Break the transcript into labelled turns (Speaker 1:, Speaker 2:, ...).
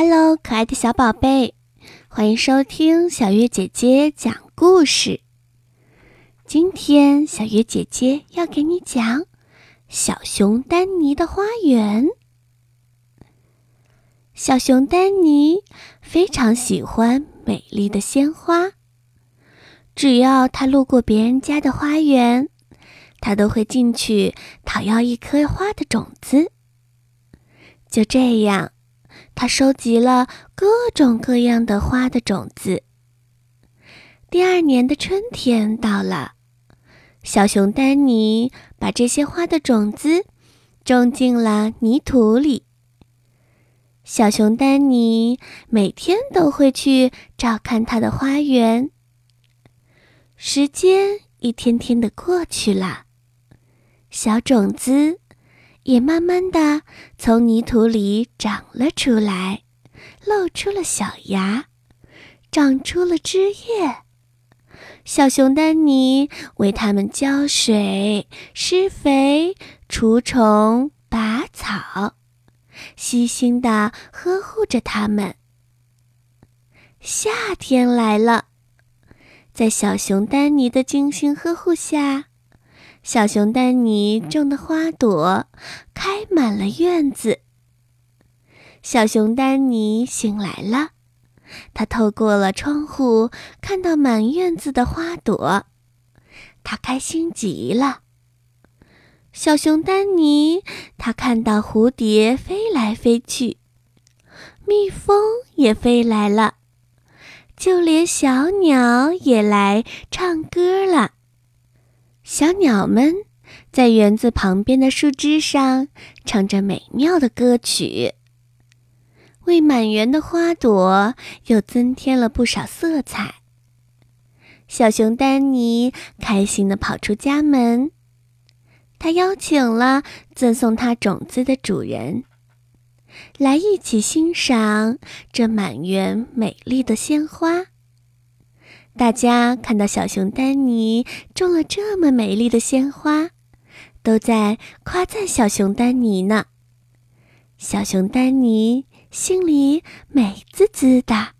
Speaker 1: Hello，可爱的小宝贝，欢迎收听小月姐姐讲故事。今天小月姐姐要给你讲《小熊丹尼的花园》。小熊丹尼非常喜欢美丽的鲜花，只要他路过别人家的花园，他都会进去讨要一颗花的种子。就这样，他收集了各种各样的花的种子。第二年的春天到了，小熊丹尼把这些花的种子种进了泥土里。小熊丹尼每天都会去照看他的花园。时间一天天的过去了，小种子。也慢慢的从泥土里长了出来，露出了小芽，长出了枝叶。小熊丹尼为它们浇水、施肥、除虫、拔草，细心的呵护着它们。夏天来了，在小熊丹尼的精心呵护下。小熊丹尼种的花朵开满了院子。小熊丹尼醒来了，他透过了窗户看到满院子的花朵，他开心极了。小熊丹尼，他看到蝴蝶飞来飞去，蜜蜂也飞来了，就连小鸟也来唱歌了。小鸟们在园子旁边的树枝上唱着美妙的歌曲，为满园的花朵又增添了不少色彩。小熊丹尼开心地跑出家门，他邀请了赠送他种子的主人，来一起欣赏这满园美丽的鲜花。大家看到小熊丹尼种了这么美丽的鲜花，都在夸赞小熊丹尼呢。小熊丹尼心里美滋滋的。